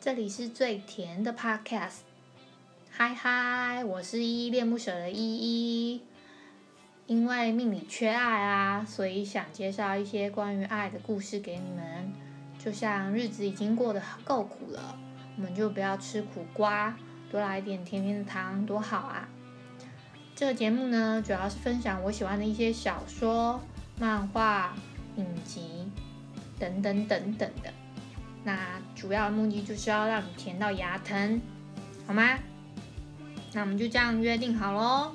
这里是最甜的 Podcast。嗨嗨，我是依依恋不舍的依依。因为命里缺爱啊，所以想介绍一些关于爱的故事给你们。就像日子已经过得够苦了，我们就不要吃苦瓜，多来一点甜甜的糖，多好啊！这个节目呢，主要是分享我喜欢的一些小说、漫画、影集等等等等的。那主要的目的就是要让你甜到牙疼，好吗？那我们就这样约定好喽。